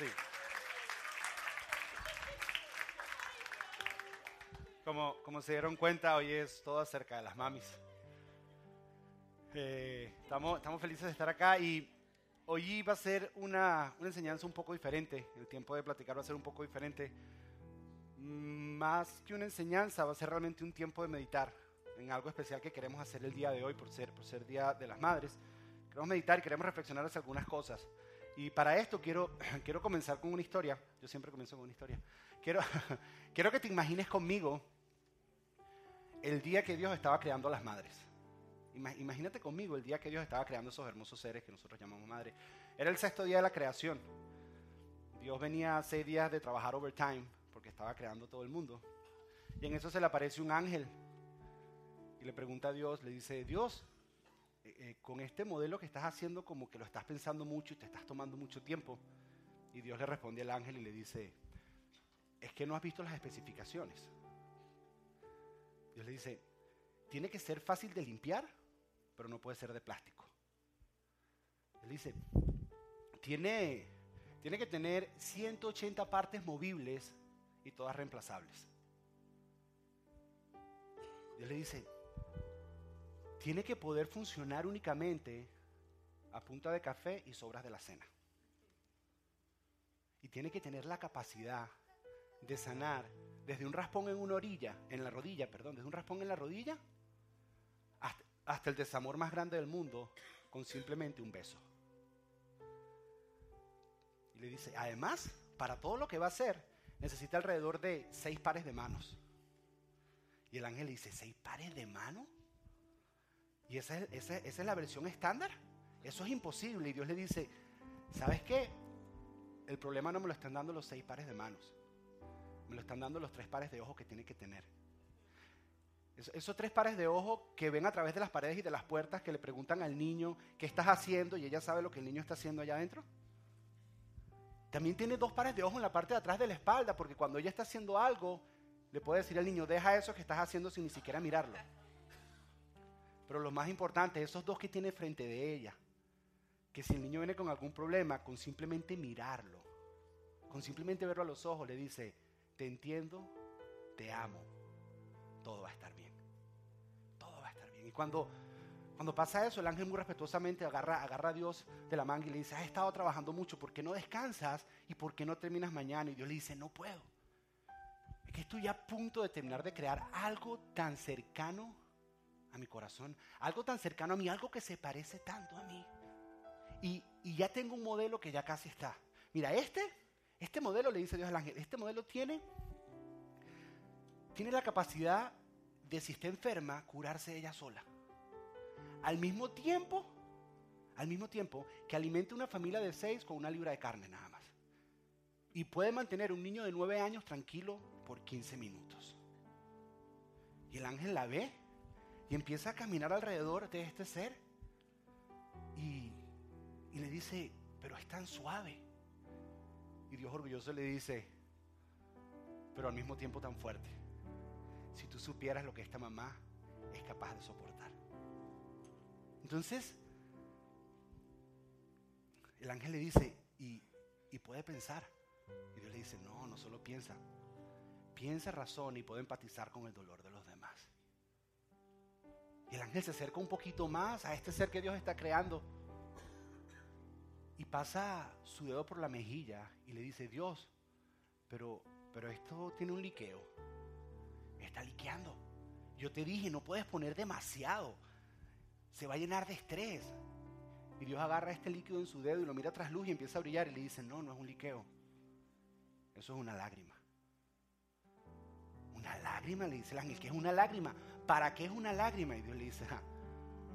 Sí. Como, como se dieron cuenta, hoy es todo acerca de las mamis. Eh, estamos, estamos felices de estar acá y hoy va a ser una, una enseñanza un poco diferente. El tiempo de platicar va a ser un poco diferente. Más que una enseñanza, va a ser realmente un tiempo de meditar en algo especial que queremos hacer el día de hoy por ser, por ser Día de las Madres. Queremos meditar y queremos reflexionar hacia algunas cosas. Y para esto quiero, quiero comenzar con una historia. Yo siempre comienzo con una historia. Quiero, quiero que te imagines conmigo el día que Dios estaba creando a las madres. Ima- Imagínate conmigo el día que Dios estaba creando esos hermosos seres que nosotros llamamos madres. Era el sexto día de la creación. Dios venía seis días de trabajar overtime porque estaba creando todo el mundo. Y en eso se le aparece un ángel y le pregunta a Dios, le dice, Dios, eh, eh, con este modelo que estás haciendo como que lo estás pensando mucho y te estás tomando mucho tiempo. Y Dios le responde al ángel y le dice, es que no has visto las especificaciones. Dios le dice, tiene que ser fácil de limpiar, pero no puede ser de plástico. Él dice, tiene, tiene que tener 180 partes movibles y todas reemplazables. Dios le dice, tiene que poder funcionar únicamente a punta de café y sobras de la cena. Y tiene que tener la capacidad de sanar desde un raspón en una orilla, en la rodilla, perdón, desde un raspón en la rodilla hasta, el desamor más grande del mundo con simplemente un beso. Y le dice, además, para todo lo que va a hacer, necesita alrededor de seis pares de manos. Y el ángel le dice, ¿seis pares de manos? Y esa es, la versión estándar. Eso es imposible. Y Dios le dice, ¿sabes qué? El problema no me lo están dando los seis pares de manos. Me lo están dando los tres pares de ojos que tiene que tener. Es- Esos tres pares de ojos que ven a través de las paredes y de las puertas, que le preguntan al niño qué estás haciendo y ella sabe lo que el niño está haciendo allá adentro. También tiene dos pares de ojos en la parte de atrás de la espalda, porque cuando ella está haciendo algo, le puede decir al niño, deja eso que estás haciendo sin ni siquiera mirarlo. Pero lo más importante, esos dos que tiene frente de ella, que si el niño viene con algún problema, con simplemente mirarlo, con simplemente verlo a los ojos, le dice, te entiendo, te amo, todo va a estar bien. Todo va a estar bien. Y cuando, cuando pasa eso, el ángel muy respetuosamente agarra, agarra a Dios de la manga y le dice, has estado trabajando mucho, ¿por qué no descansas? ¿Y por qué no terminas mañana? Y Dios le dice, no puedo. Es que estoy a punto de terminar de crear algo tan cercano a mi corazón, algo tan cercano a mí, algo que se parece tanto a mí. Y, y ya tengo un modelo que ya casi está. Mira, este, este modelo, le dice Dios al ángel, este modelo tiene, tiene la capacidad de si está enferma, curarse ella sola. Al mismo tiempo, al mismo tiempo que alimente una familia de seis con una libra de carne nada más. Y puede mantener un niño de nueve años tranquilo por 15 minutos. Y el ángel la ve y empieza a caminar alrededor de este ser. Y, y le dice, pero es tan suave. Y Dios orgulloso le dice, pero al mismo tiempo tan fuerte. Si tú supieras lo que esta mamá es capaz de soportar. Entonces, el ángel le dice, y, y puede pensar. Y Dios le dice, no, no solo piensa. Piensa, razón y puede empatizar con el dolor de los demás. Y el ángel se acerca un poquito más a este ser que Dios está creando. Y pasa su dedo por la mejilla y le dice, Dios, pero, pero esto tiene un liqueo. Está liqueando. Yo te dije, no puedes poner demasiado. Se va a llenar de estrés. Y Dios agarra este líquido en su dedo y lo mira tras luz y empieza a brillar y le dice, no, no es un liqueo. Eso es una lágrima. Una lágrima, le dice el ángel, ¿qué es una lágrima? ¿Para qué es una lágrima? Y Dios le dice, "Ja,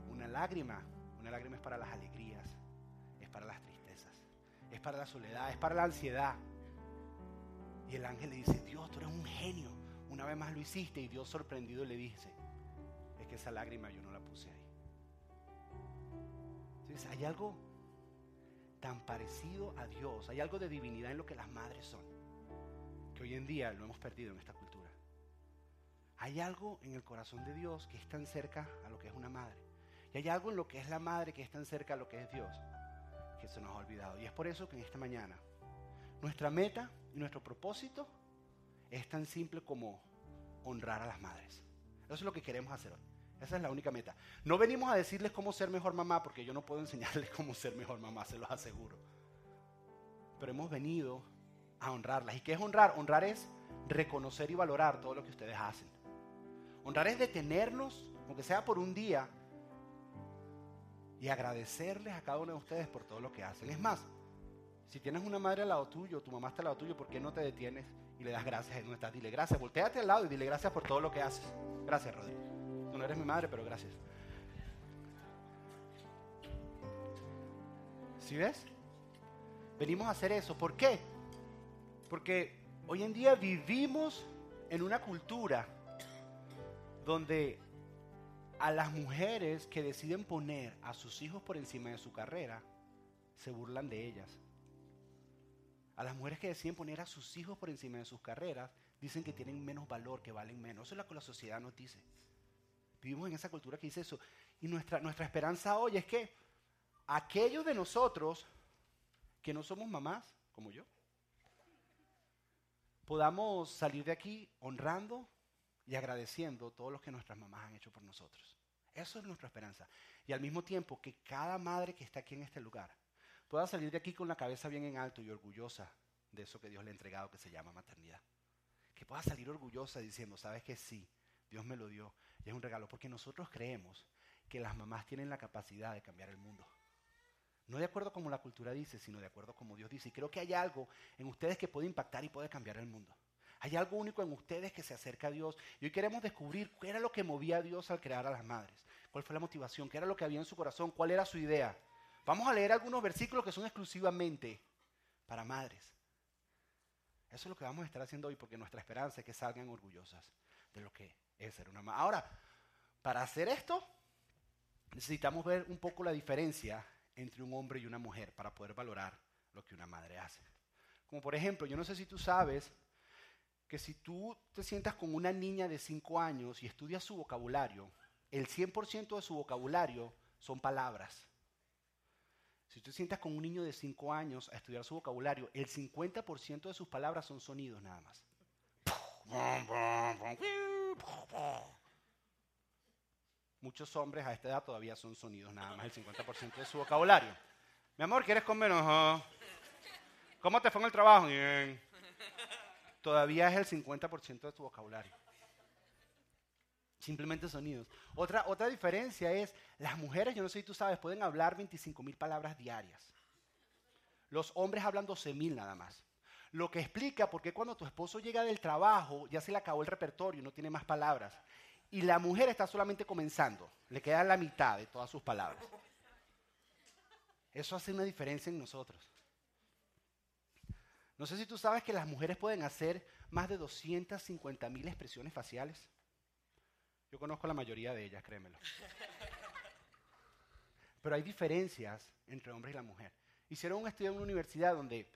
una lágrima, una lágrima es para las alegrías, es para las tristezas, es para la soledad, es para la ansiedad. Y el ángel le dice, Dios, tú eres un genio. Una vez más lo hiciste y Dios sorprendido le dice, es que esa lágrima yo no la puse ahí. Entonces hay algo tan parecido a Dios, hay algo de divinidad en lo que las madres son, que hoy en día lo hemos perdido en esta cultura. Hay algo en el corazón de Dios que es tan cerca a lo que es una madre. Y hay algo en lo que es la madre que es tan cerca a lo que es Dios, que se nos ha olvidado. Y es por eso que en esta mañana Nuestra meta y nuestro propósito es tan simple como honrar a las madres. Eso es lo que queremos hacer hoy. Esa es la única meta. No venimos a decirles cómo ser mejor mamá, porque yo no puedo enseñarles cómo ser mejor mamá, se los aseguro. Pero hemos venido a honrarlas. ¿Y qué es honrar? Honrar es reconocer y valorar todo lo que ustedes hacen. Honrar es detenernos, aunque sea por un día, y agradecerles a cada uno de ustedes por todo lo que hacen. Es más, si tienes una madre al lado tuyo, tu mamá está al lado tuyo, ¿por qué no te detienes y le das gracias en no? Dile gracias, volteate al lado y dile gracias por todo lo que haces. Gracias, Rodrigo. Tú no eres mi madre, pero gracias. ¿Sí ves? Venimos a hacer eso. ¿Por qué? Porque hoy en día vivimos en una cultura donde a las mujeres que deciden poner a sus hijos por encima de su carrera, se burlan de ellas. A las mujeres que deciden poner a sus hijos por encima de sus carreras, dicen que tienen menos valor, que valen menos. Eso es lo que la sociedad nos dice. Vivimos en esa cultura que dice eso. Y nuestra, nuestra esperanza hoy es que aquellos de nosotros que no somos mamás, como yo, podamos salir de aquí honrando y agradeciendo todo lo que nuestras mamás han hecho por nosotros. Eso es nuestra esperanza. Y al mismo tiempo que cada madre que está aquí en este lugar pueda salir de aquí con la cabeza bien en alto y orgullosa de eso que Dios le ha entregado que se llama maternidad. Que pueda salir orgullosa diciendo, sabes que sí, Dios me lo dio y es un regalo. Porque nosotros creemos que las mamás tienen la capacidad de cambiar el mundo. No de acuerdo como la cultura dice, sino de acuerdo como Dios dice. Y creo que hay algo en ustedes que puede impactar y puede cambiar el mundo. Hay algo único en ustedes que se acerca a Dios. Y hoy queremos descubrir qué era lo que movía a Dios al crear a las madres. ¿Cuál fue la motivación? ¿Qué era lo que había en su corazón? ¿Cuál era su idea? Vamos a leer algunos versículos que son exclusivamente para madres. Eso es lo que vamos a estar haciendo hoy porque nuestra esperanza es que salgan orgullosas de lo que es ser una madre. Ahora, para hacer esto, necesitamos ver un poco la diferencia entre un hombre y una mujer para poder valorar lo que una madre hace. Como por ejemplo, yo no sé si tú sabes que si tú te sientas con una niña de 5 años y estudias su vocabulario, el 100% de su vocabulario son palabras. Si tú te sientas con un niño de 5 años a estudiar su vocabulario, el 50% de sus palabras son sonidos nada más. Muchos hombres a esta edad todavía son sonidos nada más, el 50% de su vocabulario. Mi amor, ¿quieres comer? ¿Cómo te fue en el trabajo? Bien. Todavía es el 50% de tu vocabulario. Simplemente sonidos. Otra, otra diferencia es, las mujeres, yo no sé si tú sabes, pueden hablar 25 mil palabras diarias. Los hombres hablan 12 mil nada más. Lo que explica por qué cuando tu esposo llega del trabajo ya se le acabó el repertorio no tiene más palabras. Y la mujer está solamente comenzando. Le queda la mitad de todas sus palabras. Eso hace una diferencia en nosotros. No sé si tú sabes que las mujeres pueden hacer más de 250 mil expresiones faciales. Yo conozco la mayoría de ellas, créemelo. Pero hay diferencias entre hombres y la mujer. Hicieron un estudio en una universidad donde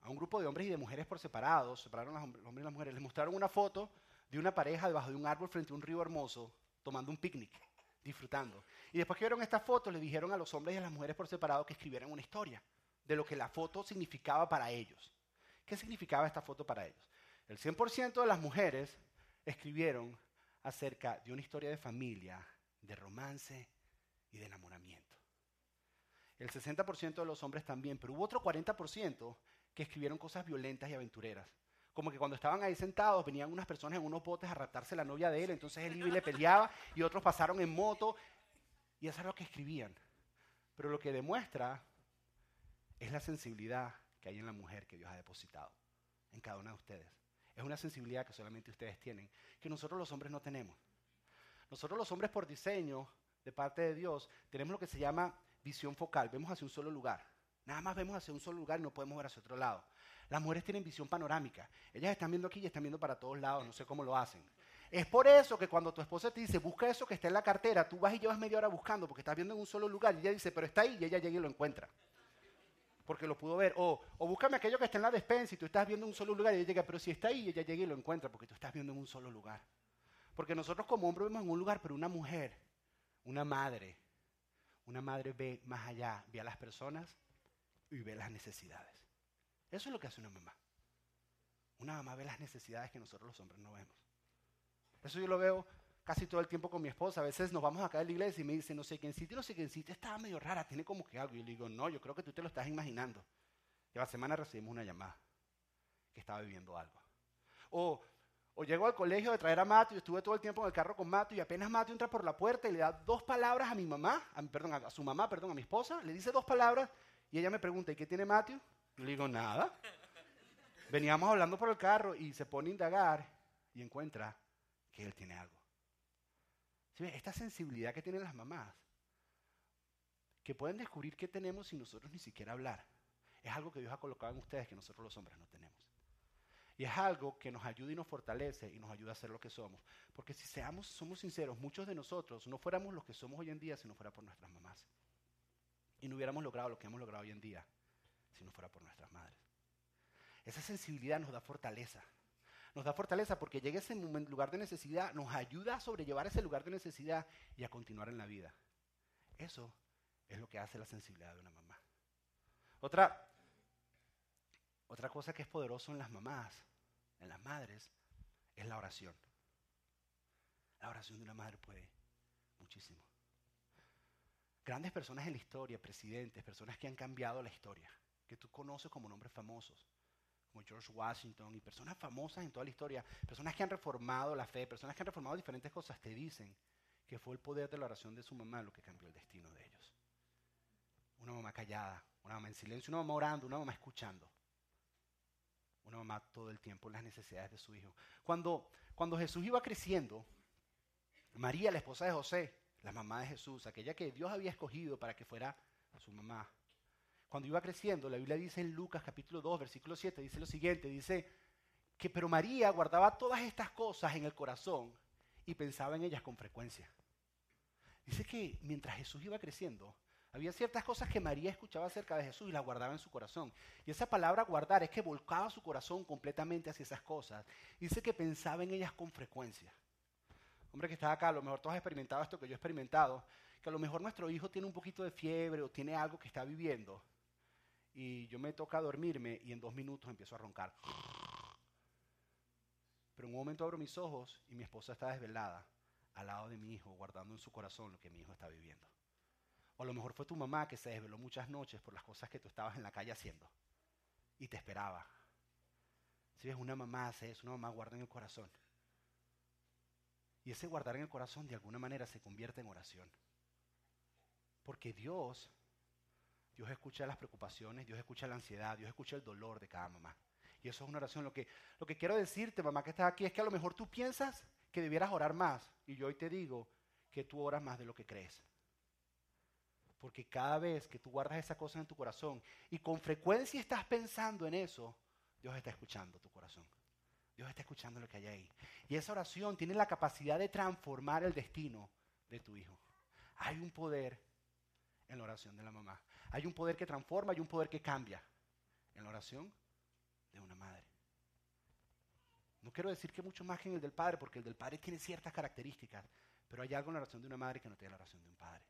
a un grupo de hombres y de mujeres por separado, separaron a los hombres y las mujeres, les mostraron una foto de una pareja debajo de un árbol frente a un río hermoso, tomando un picnic, disfrutando. Y después que vieron esta foto, le dijeron a los hombres y a las mujeres por separado que escribieran una historia de lo que la foto significaba para ellos. ¿Qué significaba esta foto para ellos? El 100% de las mujeres escribieron acerca de una historia de familia, de romance y de enamoramiento. El 60% de los hombres también, pero hubo otro 40% que escribieron cosas violentas y aventureras. Como que cuando estaban ahí sentados venían unas personas en unos botes a raptarse la novia de él, entonces él iba y le peleaba y otros pasaron en moto y eso es lo que escribían. Pero lo que demuestra es la sensibilidad hay en la mujer que Dios ha depositado en cada una de ustedes. Es una sensibilidad que solamente ustedes tienen, que nosotros los hombres no tenemos. Nosotros los hombres por diseño, de parte de Dios, tenemos lo que se llama visión focal. Vemos hacia un solo lugar. Nada más vemos hacia un solo lugar y no podemos ver hacia otro lado. Las mujeres tienen visión panorámica. Ellas están viendo aquí y están viendo para todos lados. No sé cómo lo hacen. Es por eso que cuando tu esposa te dice, busca eso que está en la cartera, tú vas y llevas media hora buscando porque estás viendo en un solo lugar y ella dice, pero está ahí y ella llega y lo encuentra. Porque lo pudo ver. O, o búscame aquello que está en la despensa y tú estás viendo en un solo lugar y ella llega, pero si está ahí, ella llega y lo encuentra porque tú estás viendo en un solo lugar. Porque nosotros como hombres vemos en un lugar, pero una mujer, una madre, una madre ve más allá, ve a las personas y ve las necesidades. Eso es lo que hace una mamá. Una mamá ve las necesidades que nosotros los hombres no vemos. Eso yo lo veo casi todo el tiempo con mi esposa. A veces nos vamos acá a la iglesia y me dice, no sé quién sitio, no sé quién sitio, estaba medio rara, tiene como que algo. Y le digo, no, yo creo que tú te lo estás imaginando. Y a la semana recibimos una llamada que estaba viviendo algo. O, o llego al colegio de traer a Matthew, y estuve todo el tiempo en el carro con Matthew y apenas Matthew entra por la puerta y le da dos palabras a mi mamá, perdón, a su mamá, perdón, a mi esposa, le dice dos palabras y ella me pregunta, ¿y qué tiene Matthew? Yo le digo, nada. Veníamos hablando por el carro y se pone a indagar y encuentra que él tiene algo. Esta sensibilidad que tienen las mamás, que pueden descubrir qué tenemos sin nosotros ni siquiera hablar, es algo que Dios ha colocado en ustedes que nosotros los hombres no tenemos. Y es algo que nos ayuda y nos fortalece y nos ayuda a ser lo que somos. Porque si seamos, somos sinceros, muchos de nosotros no fuéramos los que somos hoy en día si no fuera por nuestras mamás. Y no hubiéramos logrado lo que hemos logrado hoy en día si no fuera por nuestras madres. Esa sensibilidad nos da fortaleza. Nos da fortaleza porque llega ese lugar de necesidad, nos ayuda a sobrellevar ese lugar de necesidad y a continuar en la vida. Eso es lo que hace la sensibilidad de una mamá. Otra, otra cosa que es poderoso en las mamás, en las madres, es la oración. La oración de una madre puede muchísimo. Grandes personas en la historia, presidentes, personas que han cambiado la historia, que tú conoces como nombres famosos, como George Washington y personas famosas en toda la historia, personas que han reformado la fe, personas que han reformado diferentes cosas, te dicen que fue el poder de la oración de su mamá lo que cambió el destino de ellos. Una mamá callada, una mamá en silencio, una mamá orando, una mamá escuchando. Una mamá todo el tiempo en las necesidades de su hijo. Cuando, cuando Jesús iba creciendo, María, la esposa de José, la mamá de Jesús, aquella que Dios había escogido para que fuera su mamá, cuando iba creciendo, la Biblia dice en Lucas capítulo 2, versículo 7, dice lo siguiente, dice que pero María guardaba todas estas cosas en el corazón y pensaba en ellas con frecuencia. Dice que mientras Jesús iba creciendo, había ciertas cosas que María escuchaba acerca de Jesús y las guardaba en su corazón. Y esa palabra guardar es que volcaba su corazón completamente hacia esas cosas. Dice que pensaba en ellas con frecuencia. Hombre que está acá, a lo mejor tú has experimentado esto que yo he experimentado, que a lo mejor nuestro hijo tiene un poquito de fiebre o tiene algo que está viviendo y yo me toca dormirme y en dos minutos empiezo a roncar. Pero en un momento abro mis ojos y mi esposa está desvelada al lado de mi hijo, guardando en su corazón lo que mi hijo está viviendo. O a lo mejor fue tu mamá que se desveló muchas noches por las cosas que tú estabas en la calle haciendo y te esperaba. Si ves, una mamá hace eso, una mamá guarda en el corazón. Y ese guardar en el corazón de alguna manera se convierte en oración. Porque Dios Dios escucha las preocupaciones, Dios escucha la ansiedad, Dios escucha el dolor de cada mamá. Y eso es una oración. Lo que, lo que quiero decirte, mamá, que estás aquí, es que a lo mejor tú piensas que debieras orar más. Y yo hoy te digo que tú oras más de lo que crees. Porque cada vez que tú guardas esa cosa en tu corazón y con frecuencia estás pensando en eso, Dios está escuchando tu corazón. Dios está escuchando lo que hay ahí. Y esa oración tiene la capacidad de transformar el destino de tu hijo. Hay un poder en la oración de la mamá. Hay un poder que transforma, hay un poder que cambia en la oración de una madre. No quiero decir que mucho más que en el del padre, porque el del padre tiene ciertas características, pero hay algo en la oración de una madre que no tiene la oración de un padre.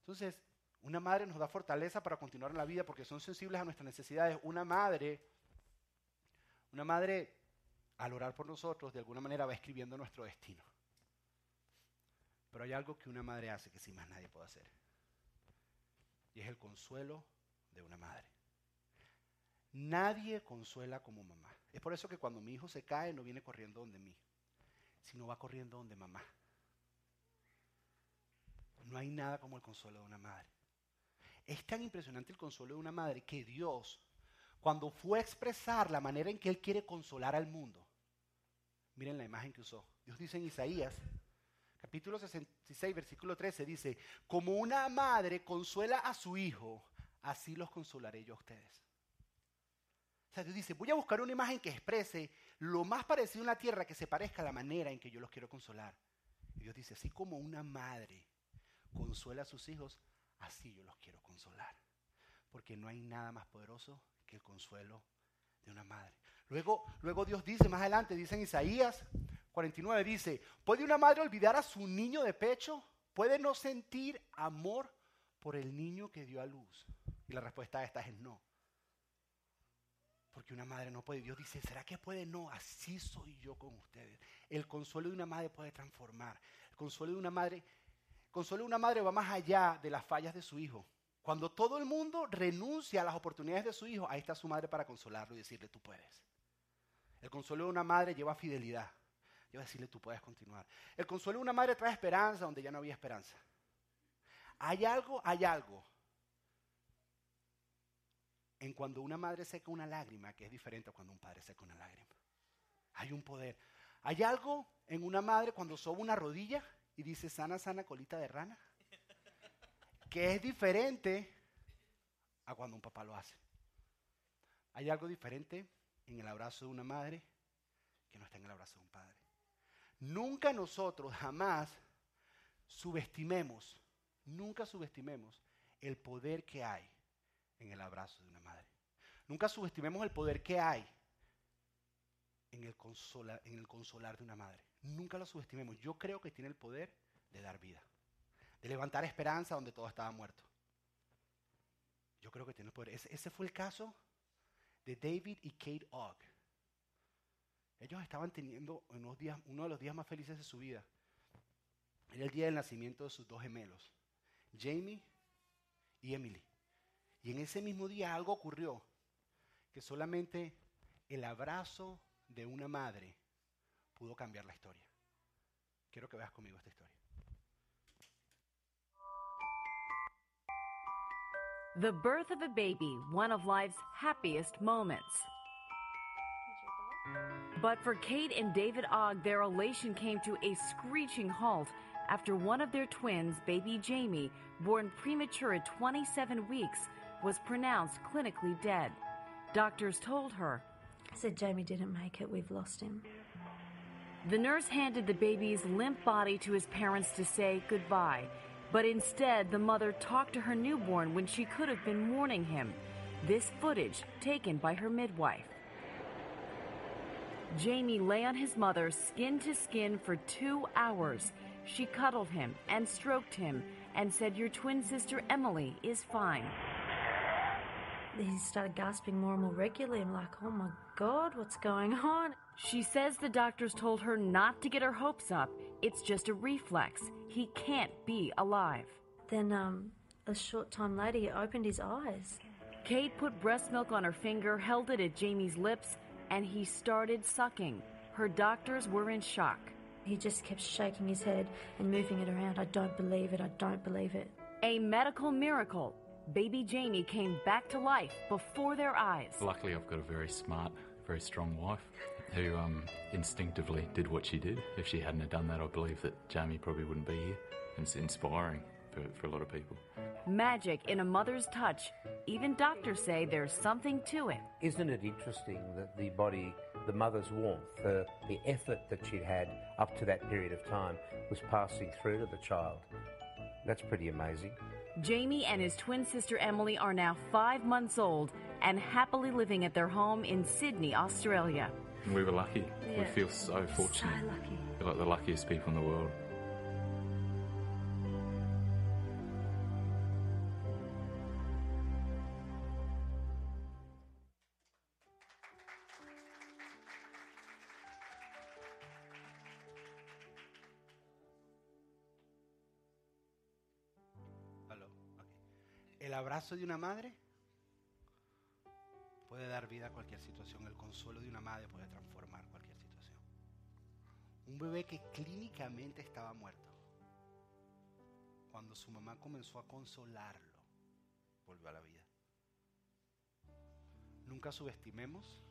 Entonces, una madre nos da fortaleza para continuar en la vida porque son sensibles a nuestras necesidades. Una madre, una madre al orar por nosotros de alguna manera va escribiendo nuestro destino. Pero hay algo que una madre hace que sin más nadie puede hacer y es el consuelo de una madre. Nadie consuela como mamá. Es por eso que cuando mi hijo se cae no viene corriendo donde mí, sino va corriendo donde mamá. No hay nada como el consuelo de una madre. Es tan impresionante el consuelo de una madre que Dios, cuando fue a expresar la manera en que Él quiere consolar al mundo, miren la imagen que usó. Dios dice en Isaías capítulo 66, versículo 13 dice, como una madre consuela a su hijo, así los consolaré yo a ustedes. O sea, Dios dice, voy a buscar una imagen que exprese lo más parecido en la tierra que se parezca a la manera en que yo los quiero consolar. Y Dios dice, así como una madre consuela a sus hijos, así yo los quiero consolar. Porque no hay nada más poderoso que el consuelo de una madre. Luego, luego Dios dice más adelante, dice en Isaías 49 dice, ¿puede una madre olvidar a su niño de pecho? ¿Puede no sentir amor por el niño que dio a luz? Y la respuesta a esta es no. Porque una madre no puede. Dios dice, ¿será que puede? No, así soy yo con ustedes. El consuelo de una madre puede transformar. El consuelo de una madre, el consuelo de una madre va más allá de las fallas de su hijo. Cuando todo el mundo renuncia a las oportunidades de su hijo, ahí está su madre para consolarlo y decirle, tú puedes. El consuelo de una madre lleva fidelidad. Lleva a decirle, tú puedes continuar. El consuelo de una madre trae esperanza donde ya no había esperanza. Hay algo, hay algo. En cuando una madre seca una lágrima que es diferente a cuando un padre seca una lágrima. Hay un poder. Hay algo en una madre cuando soba una rodilla y dice sana, sana, colita de rana que es diferente a cuando un papá lo hace. Hay algo diferente en el abrazo de una madre que no está en el abrazo de un padre. Nunca nosotros, jamás, subestimemos, nunca subestimemos el poder que hay en el abrazo de una madre. Nunca subestimemos el poder que hay en el, en el consolar de una madre. Nunca lo subestimemos. Yo creo que tiene el poder de dar vida de levantar esperanza donde todo estaba muerto. Yo creo que tiene poder. Ese, fue el caso de David y Kate Ogg. Ellos estaban teniendo unos días, uno de los días más felices de su vida. Era el día del nacimiento de sus dos gemelos, Jamie y Emily. Y en ese mismo día algo ocurrió, que solamente el abrazo de una madre pudo cambiar la historia. Quiero que veas conmigo esta historia. The birth of a baby, one of life's happiest moments. But for Kate and David Ogg, their elation came to a screeching halt after one of their twins, baby Jamie, born premature at 27 weeks, was pronounced clinically dead. Doctors told her, I said, Jamie didn't make it, we've lost him. The nurse handed the baby's limp body to his parents to say goodbye. But instead, the mother talked to her newborn when she could have been mourning him. This footage taken by her midwife. Jamie lay on his mother skin to skin for two hours. She cuddled him and stroked him and said, Your twin sister Emily is fine. He started gasping more and more regularly. I'm like, oh my God, what's going on? She says the doctors told her not to get her hopes up. It's just a reflex. He can't be alive. Then, um, a short time later, he opened his eyes. Kate put breast milk on her finger, held it at Jamie's lips, and he started sucking. Her doctors were in shock. He just kept shaking his head and moving it around. I don't believe it. I don't believe it. A medical miracle. Baby Jamie came back to life before their eyes. Luckily, I've got a very smart, very strong wife who um, instinctively did what she did. If she hadn't have done that, I believe that Jamie probably wouldn't be here. It's inspiring for, for a lot of people. Magic in a mother's touch. Even doctors say there's something to it. Isn't it interesting that the body, the mother's warmth, the, the effort that she'd had up to that period of time was passing through to the child? That's pretty amazing. Jamie and his twin sister Emily are now five months old and happily living at their home in Sydney, Australia. We were lucky. Yeah. We feel so fortunate. So lucky. We're like the luckiest people in the world. Abrazo de una madre puede dar vida a cualquier situación. El consuelo de una madre puede transformar cualquier situación. Un bebé que clínicamente estaba muerto, cuando su mamá comenzó a consolarlo, volvió a la vida. Nunca subestimemos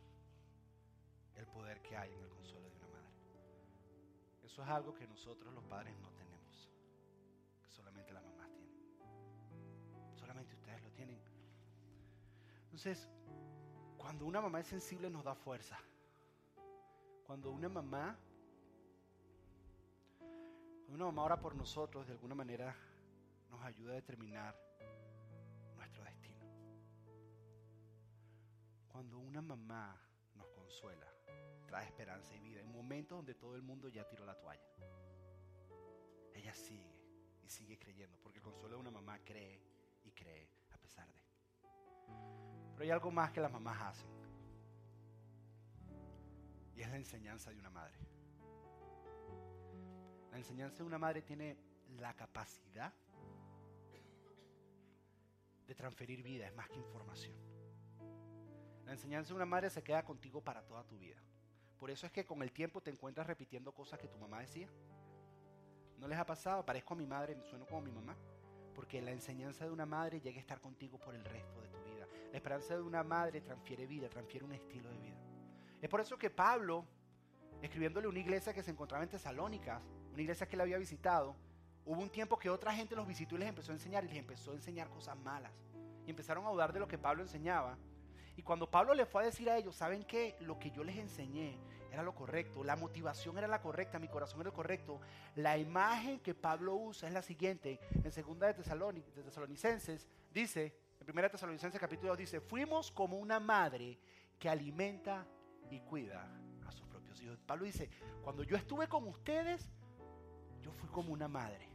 el poder que hay en el consuelo de una madre. Eso es algo que nosotros los padres no tenemos, solamente las mamás tienen. Entonces, cuando una mamá es sensible nos da fuerza. Cuando una mamá, cuando una mamá ora por nosotros, de alguna manera nos ayuda a determinar nuestro destino. Cuando una mamá nos consuela, trae esperanza y vida en momentos donde todo el mundo ya tiró la toalla. Ella sigue y sigue creyendo, porque el consuelo una mamá cree y cree Pero hay algo más que las mamás hacen. Y es la enseñanza de una madre. La enseñanza de una madre tiene la capacidad de transferir vida, es más que información. La enseñanza de una madre se queda contigo para toda tu vida. Por eso es que con el tiempo te encuentras repitiendo cosas que tu mamá decía. ¿No les ha pasado? Parezco a mi madre, sueno como mi mamá. Porque la enseñanza de una madre llega a estar contigo por el resto de tu vida. La esperanza de una madre transfiere vida, transfiere un estilo de vida. Es por eso que Pablo, escribiéndole una iglesia que se encontraba en Tesalónicas, una iglesia que él había visitado, hubo un tiempo que otra gente los visitó y les empezó a enseñar y les empezó a enseñar cosas malas. Y empezaron a dudar de lo que Pablo enseñaba. Y cuando Pablo le fue a decir a ellos, ¿saben qué? Lo que yo les enseñé era lo correcto, la motivación era la correcta, mi corazón era el correcto. La imagen que Pablo usa es la siguiente. En segunda de, de Tesalonicenses dice, en primera de Tesalonicenses capítulo 2 dice, fuimos como una madre que alimenta y cuida a sus propios hijos. Pablo dice, cuando yo estuve con ustedes, yo fui como una madre,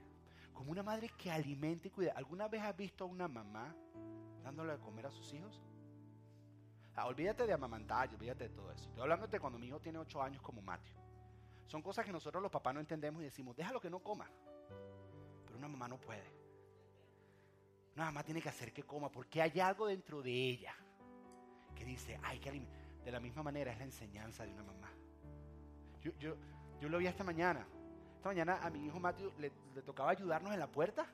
como una madre que alimenta y cuida. ¿Alguna vez has visto a una mamá dándole de comer a sus hijos? Ah, olvídate de amamantar, olvídate de todo eso. Estoy hablando de cuando mi hijo tiene 8 años como Mateo. Son cosas que nosotros los papás no entendemos y decimos, déjalo que no coma. Pero una mamá no puede. Una mamá tiene que hacer que coma porque hay algo dentro de ella que dice, hay que alimentar. De la misma manera es la enseñanza de una mamá. Yo, yo, yo lo vi esta mañana. Esta mañana a mi hijo Mateo le, tocaba ayudarnos en la puerta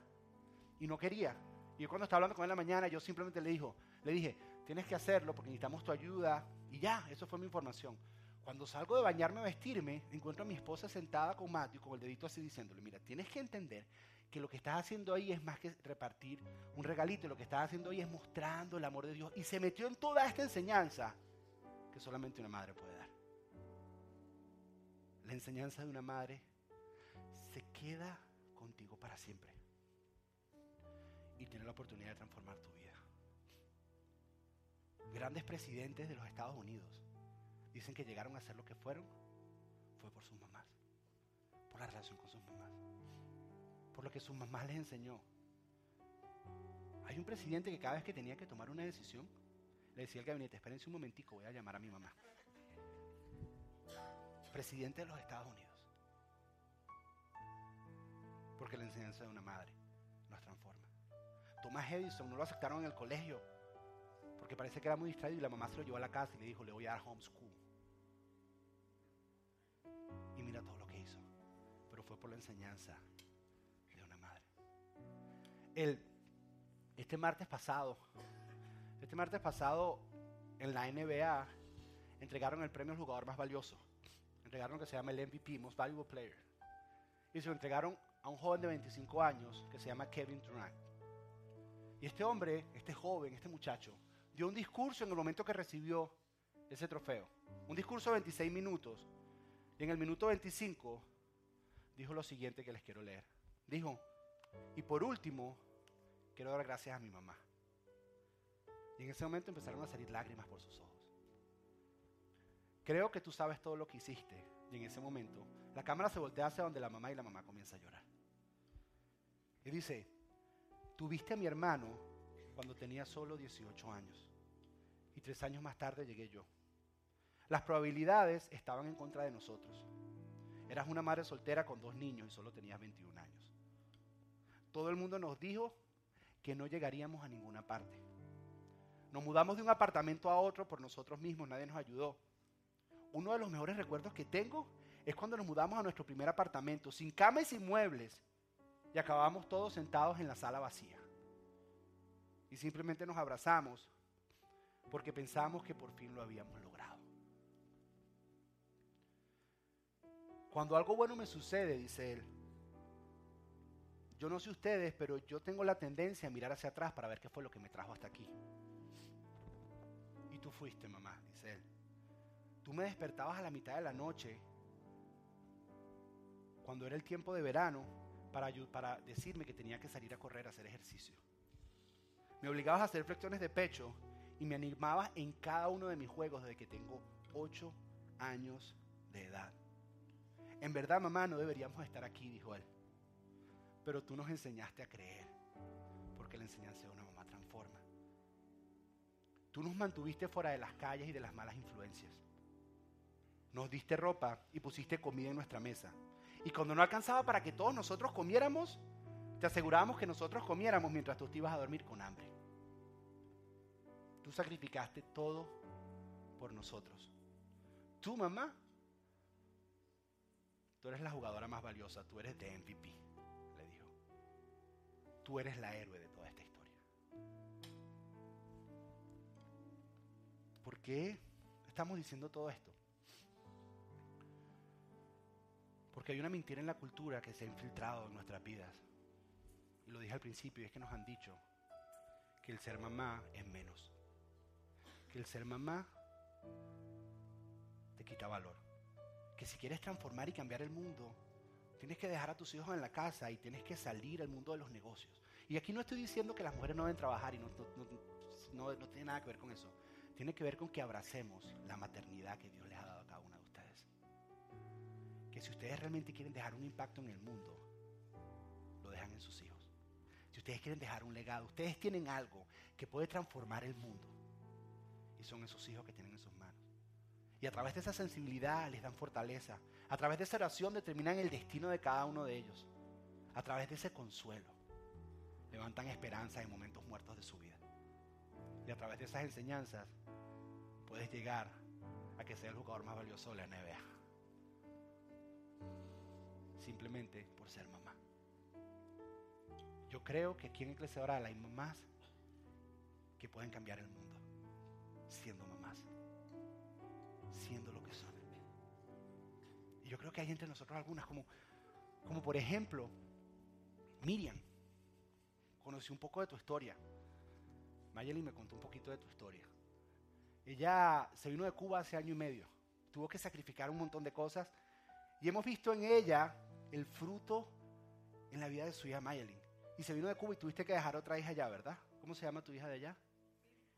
y no quería. Y yo cuando estaba hablando con él la mañana, yo simplemente le, dijo, le dije, tienes que hacerlo porque necesitamos tu ayuda. Y ya, eso fue mi información. Cuando salgo de bañarme a vestirme, encuentro a mi esposa sentada con Matthew con el dedito así diciéndole, mira, tienes que entender que lo que estás haciendo ahí es más que repartir un regalito, lo que estás haciendo ahí es mostrando el amor de Dios. Y se metió en toda esta enseñanza que solamente una madre puede dar. La enseñanza de una madre se queda contigo para siempre y tiene la oportunidad de transformar tu vida grandes presidentes de los Estados Unidos dicen que llegaron a ser lo que fueron fue por sus mamás, por la relación con sus mamás, por lo que sus mamás les enseñó. Hay un presidente que cada vez que tenía que tomar una decisión, le decía al gabinete, espérense un momentico, voy a llamar a mi mamá. Presidente de los Estados Unidos. Porque la enseñanza de una madre nos transforma. Thomas Edison no lo aceptaron en el colegio porque parece que era muy distraído y la mamá se lo llevó a la casa y le dijo, le voy a dar homeschool. Y mira todo lo que hizo. Pero fue por la enseñanza de una madre. El, este martes pasado, este martes pasado en la NBA entregaron el premio al jugador más valioso. Entregaron lo que se llama el MVP, Most Valuable Player. Y se lo entregaron a un joven de 25 años que se llama Kevin Durant. Y este hombre, este joven, este muchacho, dio un discurso en el momento que recibió ese trofeo. Un discurso de 26 minutos. Y en el minuto 25 dijo lo siguiente que les quiero leer. Dijo, y por último, quiero dar gracias a mi mamá. Y en ese momento empezaron a salir lágrimas por sus ojos. Creo que tú sabes todo lo que hiciste. Y en ese momento, la cámara se voltea hacia donde la mamá y la mamá comienza a llorar. Y dice, tuviste a mi hermano cuando tenía solo 18 años. Y tres años más tarde llegué yo. Las probabilidades estaban en contra de nosotros. Eras una madre soltera con dos niños y solo tenías 21 años. Todo el mundo nos dijo que no llegaríamos a ninguna parte. Nos mudamos de un apartamento a otro por nosotros mismos, nadie nos ayudó. Uno de los mejores recuerdos que tengo es cuando nos mudamos a nuestro primer apartamento, sin cama y muebles, y acabamos todos sentados en la sala vacía y simplemente nos abrazamos porque pensamos que por fin lo habíamos logrado. Cuando algo bueno me sucede, dice él, yo no sé ustedes, pero yo tengo la tendencia a mirar hacia atrás para ver qué fue lo que me trajo hasta aquí. Y tú fuiste, mamá, dice él. Tú me despertabas a la mitad de la noche, cuando era el tiempo de verano, para, para decirme que tenía que salir a correr a hacer ejercicio. Me obligabas a hacer flexiones de pecho y me animabas en cada uno de mis juegos desde que tengo 8 años de edad. En verdad, mamá, no deberíamos estar aquí, dijo él. Pero tú nos enseñaste a creer, porque la enseñanza de una mamá transforma. Tú nos mantuviste fuera de las calles y de las malas influencias. nos diste ropa y pusiste comida en nuestra mesa. Y cuando no alcanzaba para que todos nosotros comiéramos, te asegurábamos que nosotros comiéramos mientras tú te ibas a dormir con hambre. Tú sacrificaste todo por nosotros. Tu mamá, tú eres la jugadora más valiosa, tú eres de MVP, le dijo. Tú eres la héroe de toda esta historia. ¿Por qué estamos diciendo todo esto? Porque hay una mentira en la cultura que se ha infiltrado en nuestras vidas. Y lo dije al principio, y es que nos han dicho que el ser mamá es menos. Que el ser mamá te quita valor. Que si quieres transformar y cambiar el mundo, tienes que dejar a tus hijos en la casa y tienes que salir al mundo de los negocios. Y aquí no estoy diciendo que las mujeres no deben trabajar y no, no, tiene nada que ver con eso. Tiene que ver con que abracemos la maternidad que Dios les ha dado a cada una de ustedes. Que si ustedes realmente quieren dejar un impacto en el mundo, lo dejan en sus hijos. Si ustedes quieren dejar un legado, ustedes tienen algo que puede transformar el mundo. Son esos hijos que tienen en sus manos. Y a través de esa sensibilidad les dan fortaleza. A través de esa oración determinan el destino de cada uno de ellos. A través de ese consuelo levantan esperanza en momentos muertos de su vida. Y a través de esas enseñanzas puedes llegar a que sea el jugador más valioso de la NBA. Simplemente por ser mamá. Yo creo que aquí en Iglesia Oral hay mamás que pueden cambiar el mundo siendo mamás, siendo lo que son. Y yo creo que hay entre nosotros algunas, como, como por ejemplo, Miriam. Conocí un poco de tu historia. Mayeli me contó un poquito de tu historia. Ella se vino de Cuba hace año y medio. Tuvo que sacrificar un montón de cosas. Y hemos visto en ella el fruto en la vida de su hija Mayelin. Y se vino de Cuba y tuviste que dejar otra hija allá, ¿verdad? ¿Cómo se llama tu hija de allá?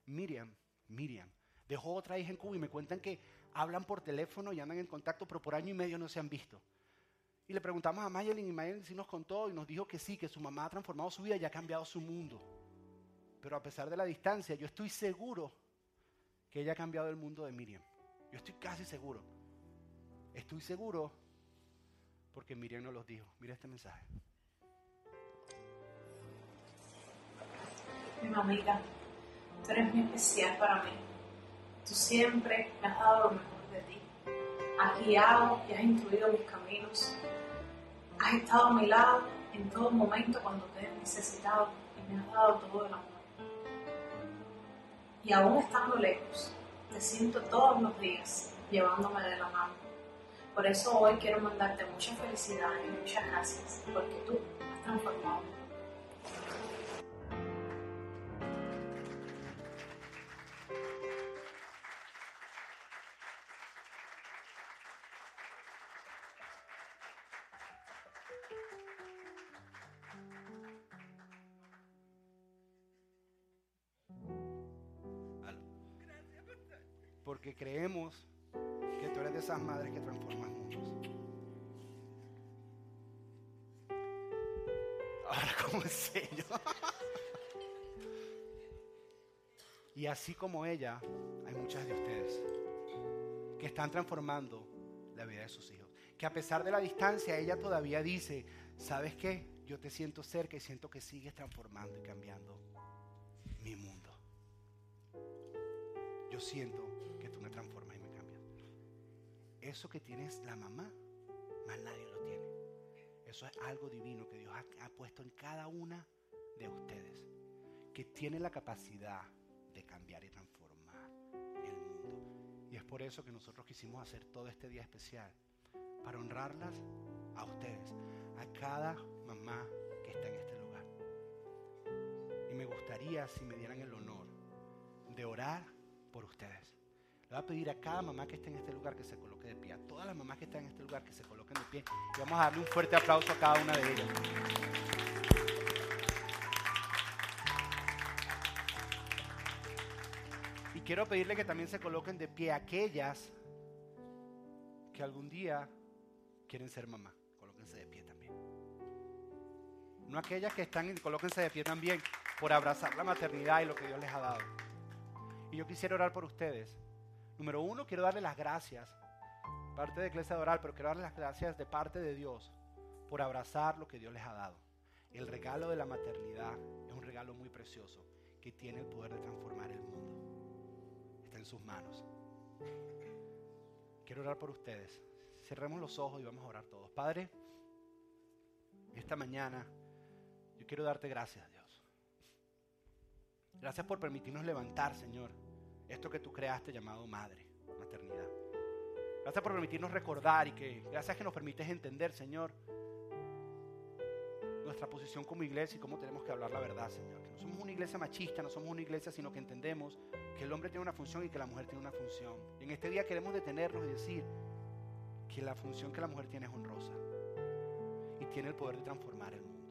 Miriam. Miriam. Dejó otra hija en Cuba y me cuentan que hablan por teléfono y andan en contacto, pero por año y medio no se han visto. Y le preguntamos a Mayelin y Mayelin sí nos contó y nos dijo que sí, que su mamá ha transformado su vida y ha cambiado su mundo. Pero a pesar de la distancia, yo estoy seguro que ella ha cambiado el mundo de Miriam. Yo estoy casi seguro. Estoy seguro porque Miriam nos los dijo. Mira este mensaje. Mi mamita, tú eres muy especial para mí. Tú siempre me has dado lo mejor de ti. Has guiado y has instruido mis caminos. Has estado a mi lado en todo momento cuando te he necesitado y me has dado todo el amor. Y aún estando lejos, te siento todos los días llevándome de la mano. Por eso hoy quiero mandarte mucha felicidad y muchas gracias, porque tú has transformado. Porque creemos que tú eres de esas madres que transforman mundos. Ahora, ¿cómo en serio? y así como ella, hay muchas de ustedes que están transformando la vida de sus hijos. Que a pesar de la distancia, ella todavía dice, ¿sabes qué? Yo te siento cerca y siento que sigues transformando y cambiando mi mundo. Yo siento Eso que tienes la mamá, más nadie lo tiene. Eso es algo divino que Dios ha, ha puesto en cada una de ustedes, que tiene la capacidad de cambiar y transformar el mundo. Y es por eso que nosotros quisimos hacer todo este día especial, para honrarlas a ustedes, a cada mamá que está en este lugar. Y me gustaría si me dieran el honor de orar por ustedes. Le voy a pedir a cada mamá que esté en este lugar que se coloque de pie, a todas las mamás que están en este lugar que se coloquen de pie. Y vamos a darle un fuerte aplauso a cada una de ellas. Y quiero pedirle que también se coloquen de pie aquellas que algún día quieren ser mamá. Colóquense de pie también. No aquellas que están, colóquense de pie también por abrazar la maternidad y lo que Dios les ha dado. Y yo quisiera orar por ustedes. Número uno, quiero darle las gracias parte de Iglesia Oral, pero quiero darles las gracias de parte de Dios por abrazar lo que Dios les ha dado. El regalo de la maternidad es un regalo muy precioso que tiene el poder de transformar el mundo. Está en sus manos. Quiero orar por ustedes. Cerremos los ojos y vamos a orar todos. Padre, esta mañana yo quiero darte gracias, Dios. Gracias por permitirnos levantar, Señor, esto que tú creaste llamado madre, maternidad. Gracias por permitirnos recordar y que gracias que nos permites entender, Señor, nuestra posición como iglesia y cómo tenemos que hablar la verdad, Señor. Que no somos una iglesia machista, no somos una iglesia, sino que entendemos que el hombre tiene una función y que la mujer tiene una función. Y en este día queremos detenernos y decir que la función que la mujer tiene es honrosa y tiene el poder de transformar el mundo.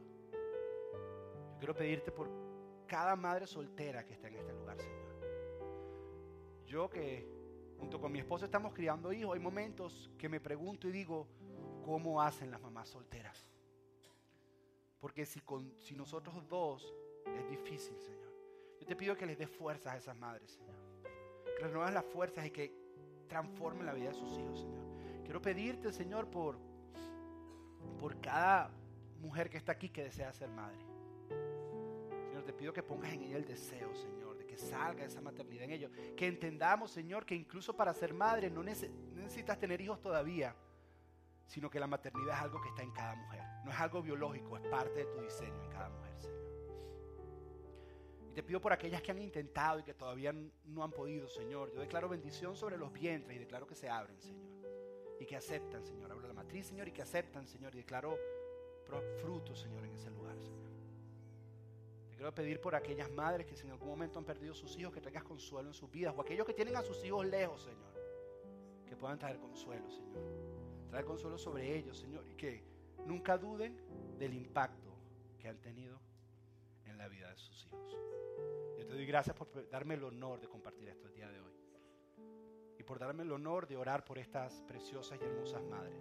Yo quiero pedirte por cada madre soltera que está en. Yo que junto con mi esposa estamos criando hijos, hay momentos que me pregunto y digo, ¿cómo hacen las mamás solteras? Porque si, con, si nosotros dos es difícil, Señor. Yo te pido que les des fuerzas a esas madres, Señor. Que renuevas las fuerzas y que transformen la vida de sus hijos, Señor. Quiero pedirte, Señor, por, por cada mujer que está aquí que desea ser madre. Señor, te pido que pongas en ella el deseo, Señor, salga esa maternidad en ellos. Que entendamos, Señor, que incluso para ser madre no necesitas tener hijos todavía sino que la maternidad es algo que está en cada mujer. No es algo biológico, es parte de tu diseño en cada mujer, Señor. Y te pido por aquellas que han intentado y que todavía no han podido, Señor. Yo declaro bendición sobre los vientres y declaro que se abren, Señor. Y que aceptan, Señor. De la matriz, Señor, y que aceptan, Señor. Y declaro frutos, Señor, en ese lugar, Señor. Quiero pedir por aquellas madres que en algún momento han perdido sus hijos, que traigas consuelo en sus vidas. O aquellos que tienen a sus hijos lejos, Señor. Que puedan traer consuelo, Señor. Trae consuelo sobre ellos, Señor, y que nunca duden del impacto que han tenido en la vida de sus hijos. Yo te doy gracias por darme el honor de compartir esto el día de hoy. Y por darme el honor de orar por estas preciosas y hermosas madres